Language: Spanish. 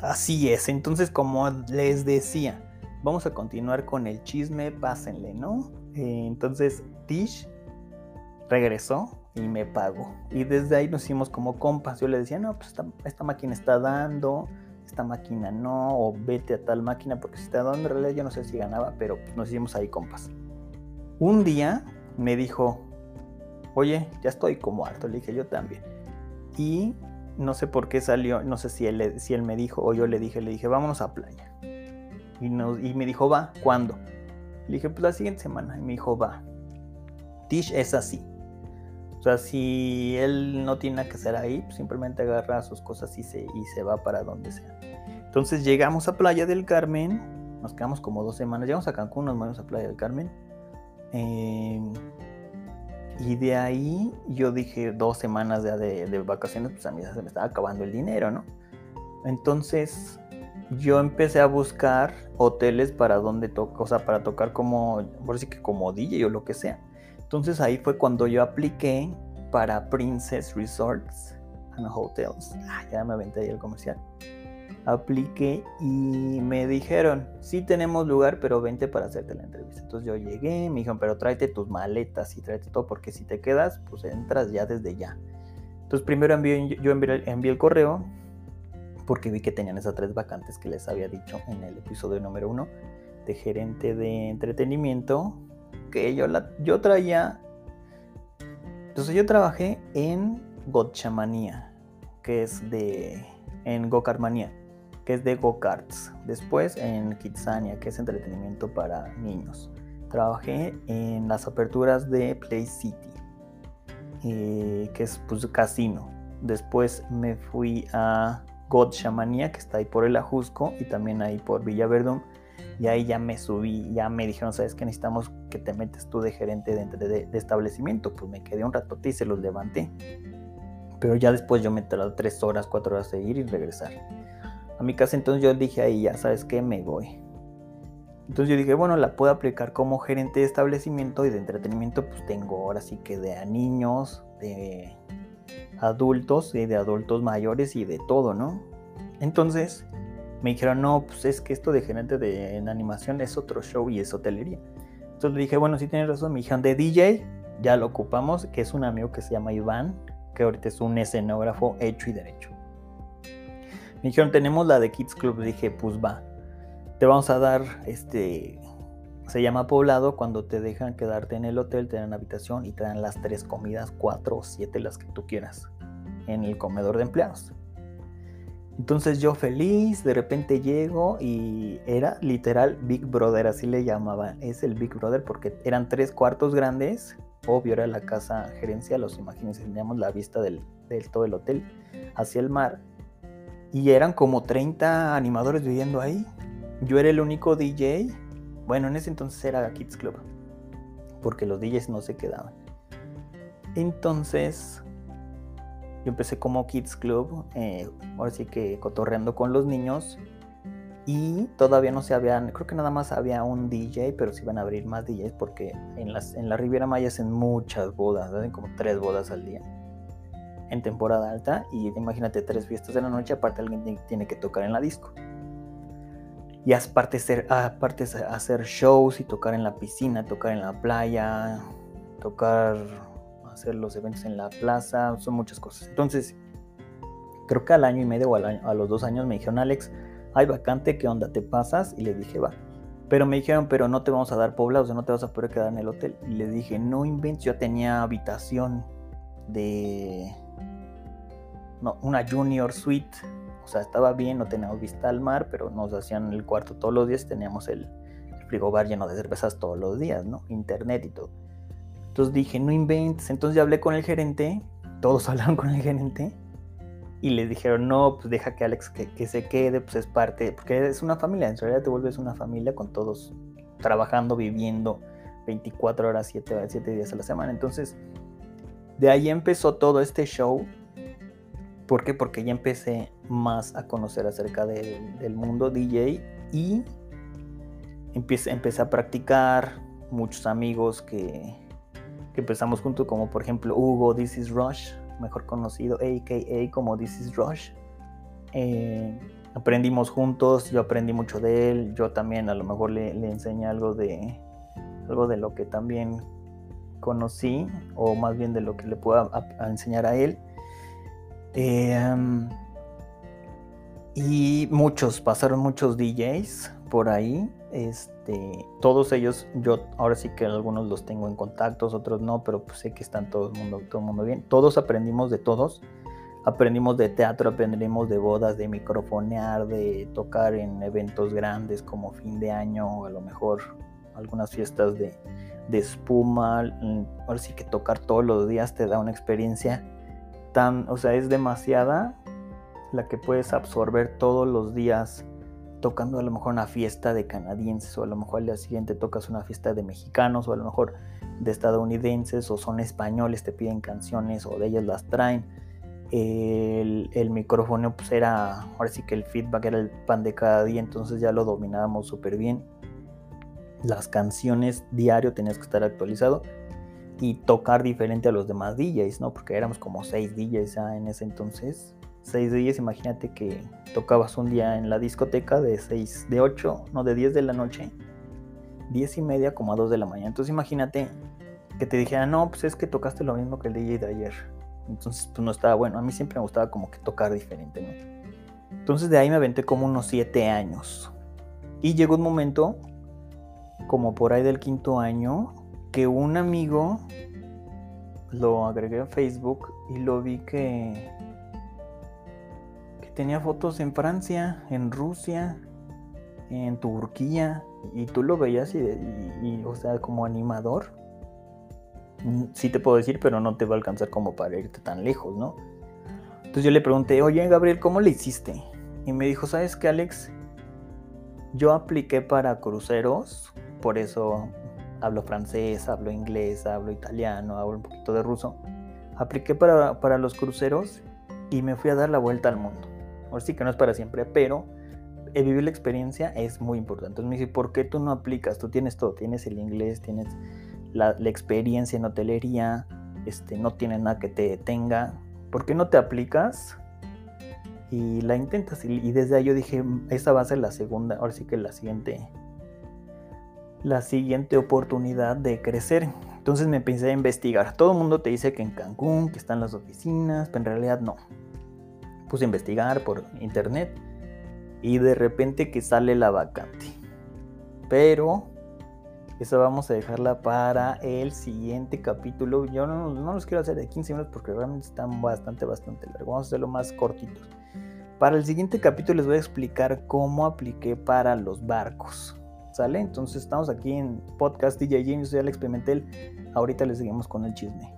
Así es, entonces como les decía, vamos a continuar con el chisme, pásenle, ¿no? Eh, entonces Tish regresó y me pagó. Y desde ahí nos hicimos como compas. Yo le decía, no, pues esta, máquina está dando, esta máquina no, o vete a tal máquina porque si está dando, en realidad yo no sé si ganaba, pero nos hicimos ahí compas. Un día me dijo, oye, ya estoy como harto, le dije yo también. Y no sé por qué salió, no sé si él, si él me dijo o yo le dije, le dije, vámonos a playa. Y, y me dijo, va, ¿cuándo? Le dije, pues la siguiente semana. Y me dijo, va. Tish es así. O sea, si él no tiene nada que hacer ahí, pues simplemente agarra sus cosas y se, y se va para donde sea. Entonces llegamos a Playa del Carmen, nos quedamos como dos semanas, llegamos a Cancún, nos vamos a Playa del Carmen. Em, y de ahí yo dije dos semanas de, de, vacaciones, pues a mí se me estaba acabando el dinero, ¿no? Entonces yo empecé a buscar hoteles para donde tocar, o sea, para tocar como, por decir que como DJ o lo que sea. Entonces ahí fue cuando yo apliqué para Princess Resorts and Hotels. Ah, ya me aventé ahí el comercial. Apliqué y me dijeron, sí tenemos lugar, pero vente para hacerte la entrevista. Entonces yo llegué, me dijeron, pero tráete tus maletas y tráete todo, porque si te quedas, pues entras ya desde ya. Entonces primero envié, yo envié, el correo, porque vi que tenían esas tres vacantes que les había dicho en el episodio número uno, de gerente de entretenimiento, que yo, la, yo traía... Entonces yo trabajé en Gotchamanía, que es de... en Gokartmanía, que es de go-karts. Después en Kitsania, que es entretenimiento para niños. Trabajé en las aperturas de Play City, eh, que es pues casino. Después me fui a God que está ahí por el Ajusco y también ahí por Villa Verdún, y ahí ya me subí, ya me dijeron, ¿sabes qué? Necesitamos que te metes tú de gerente de, de, establecimiento. Pues me quedé un ratote y se los levanté. Pero ya después yo me tardé tres horas, cuatro horas de ir y regresar. A mi casa entonces yo dije ahí, ya sabes qué, me voy. Entonces yo dije, bueno, la puedo aplicar como gerente de establecimiento y de entretenimiento, pues tengo ahora sí que de niños, de adultos y de adultos mayores y de todo, ¿no? Entonces me dijeron, no, pues es que esto de gerente de, en animación es otro show y es hotelería. Entonces le dije, bueno, sí tienes razón. Me dijeron, de DJ, ya lo ocupamos, que es un amigo que se llama Iván, que ahorita es un escenógrafo hecho y derecho. Me dijeron, tenemos la de Kids Club. Dije, pues va. Te vamos a dar, este, se llama poblado cuando te dejan quedarte en el hotel, te dan habitación y te dan las tres comidas, cuatro o siete, las que tú quieras, en el comedor de empleados. Entonces yo feliz, de repente llego y era literal Big Brother, así le llamaban. Es el Big Brother porque eran tres cuartos grandes. Obvio era la casa gerencial, los imagínense, teníamos la vista del, todo el hotel hacia el mar. Y eran como 30 animadores viviendo ahí. Yo era el único DJ. Bueno, en ese entonces era Kids Club. Porque los DJs no se quedaban. Entonces yo empecé como Kids Club, eh, ahora sí que cotorreando con los niños. Y todavía no se habían, creo que nada más había un DJ, pero se iban a abrir más DJs porque en, las, en la Riviera Maya hacen muchas bodas, hacen como tres bodas al día en temporada alta. Y imagínate tres fiestas de la noche, aparte alguien tiene que tocar en la disco. Y aparte hacer, aparte hacer shows y tocar en la piscina, tocar en la playa, tocar hacer los eventos en la plaza, son muchas cosas. Entonces, creo que al año y medio o a los dos años me dijeron, Alex, hay vacante, ¿qué onda? ¿Te pasas? Y le dije, va. Pero me dijeron, pero no te vamos a dar poblados, no te vas a poder quedar en el hotel. Y le dije, no inventes, yo tenía habitación de... No, una junior suite. O sea, estaba bien, no teníamos vista al mar, pero nos hacían el cuarto todos los días, teníamos el, el frigobar lleno de cervezas todos los días, ¿no? Internet y todo. Entonces dije, no inventes. Entonces hablé con el gerente, todos hablaron con el gerente y le dijeron, no, pues deja que Alex que, se quede, pues es parte, porque es una familia, en realidad te vuelves una familia con todos trabajando, viviendo 24 horas, 7, 7 días a la semana. Entonces, de ahí empezó todo este show. ¿Por qué? Porque ya empecé más a conocer acerca del, mundo DJ y empecé, empecé a practicar muchos amigos que, empezamos juntos, como por ejemplo Hugo This is Rush, mejor conocido AKA como This is Rush. Eh, aprendimos juntos, yo aprendí mucho de él, yo también a lo mejor le, le enseñé algo de, algo de lo que también conocí, o más bien de lo que le puedo enseñar a él. Em, y muchos, pasaron muchos DJs por ahí. Este, todos ellos, yo ahora sí que algunos los tengo en contactos, otros no, pero pues sé que están todo el mundo, todo el mundo bien. Todos aprendimos de todos. Aprendimos de teatro, aprendimos de bodas, de microfonear, de tocar en eventos grandes como fin de año, o a lo mejor algunas fiestas de, de espuma. Ahora sí que tocar todos los días te da una experiencia tan, o sea, es demasiada la que puedes absorber todos los días tocando a lo mejor una fiesta de canadienses o a lo mejor al día siguiente tocas una fiesta de mexicanos o a lo mejor de estadounidenses o son españoles, te piden canciones o de ellas las traen. El, el, micrófono pues era, ahora sí que el feedback era el pan de cada día, entonces ya lo dominábamos súper bien. Las canciones diario tenías que estar actualizado y tocar diferente a los demás DJs, ¿no? Porque éramos como seis DJs ya en ese entonces. Seis DJs, imagínate que tocabas un día en la discoteca de 6, de 8, no, de 10 de la noche, 10 y media como a 2 de la mañana. Entonces imagínate que te dijera, no, pues es que tocaste lo mismo que el DJ de ayer. Entonces, pues no estaba bueno. A mí siempre me gustaba como que tocar diferente, ¿no? Entonces de ahí me aventé como unos 7 años. Y llegó un momento, como por ahí del quinto año, que un amigo lo agregué a Facebook y lo vi que, tenía fotos en Francia, en Rusia, en Turquía, y tú lo veías y, o sea, como animador. Mm, sí te puedo decir, pero no te va a alcanzar como para irte tan lejos, ¿no? Entonces yo le pregunté, oye Gabriel, ¿cómo le hiciste? Y me dijo, ¿sabes qué, Alex? Yo apliqué para cruceros, por eso hablo francés, hablo inglés, hablo italiano, hablo un poquito de ruso. Apliqué para, los cruceros y me fui a dar la vuelta al mundo. Ahora sí que no es para siempre, pero el vivir la experiencia es muy importante. Entonces me dice, ¿por qué tú no aplicas? Tú tienes todo, tienes el inglés, tienes la, experiencia en hotelería, este, no tienes nada que te detenga. ¿Por qué no te aplicas? Y la intentas. Y, y desde ahí yo dije, esa va a ser la segunda, ahora sí que la siguiente la siguiente oportunidad de crecer. Entonces me empecé a investigar. Todo el mundo te dice que en Cancún, que están las oficinas, pero en realidad no. Puse a investigar por internet y de repente que sale la vacante. Pero eso vamos a dejarla para el siguiente capítulo. Yo no, no los quiero hacer de 15 minutos porque realmente están bastante, bastante largos. Vamos a hacerlo más cortitos. Para el siguiente capítulo les voy a explicar cómo apliqué para los barcos. Entonces estamos aquí en Podcast DJ James, soy Alex Pimentel. Ahorita les seguimos con el chisme.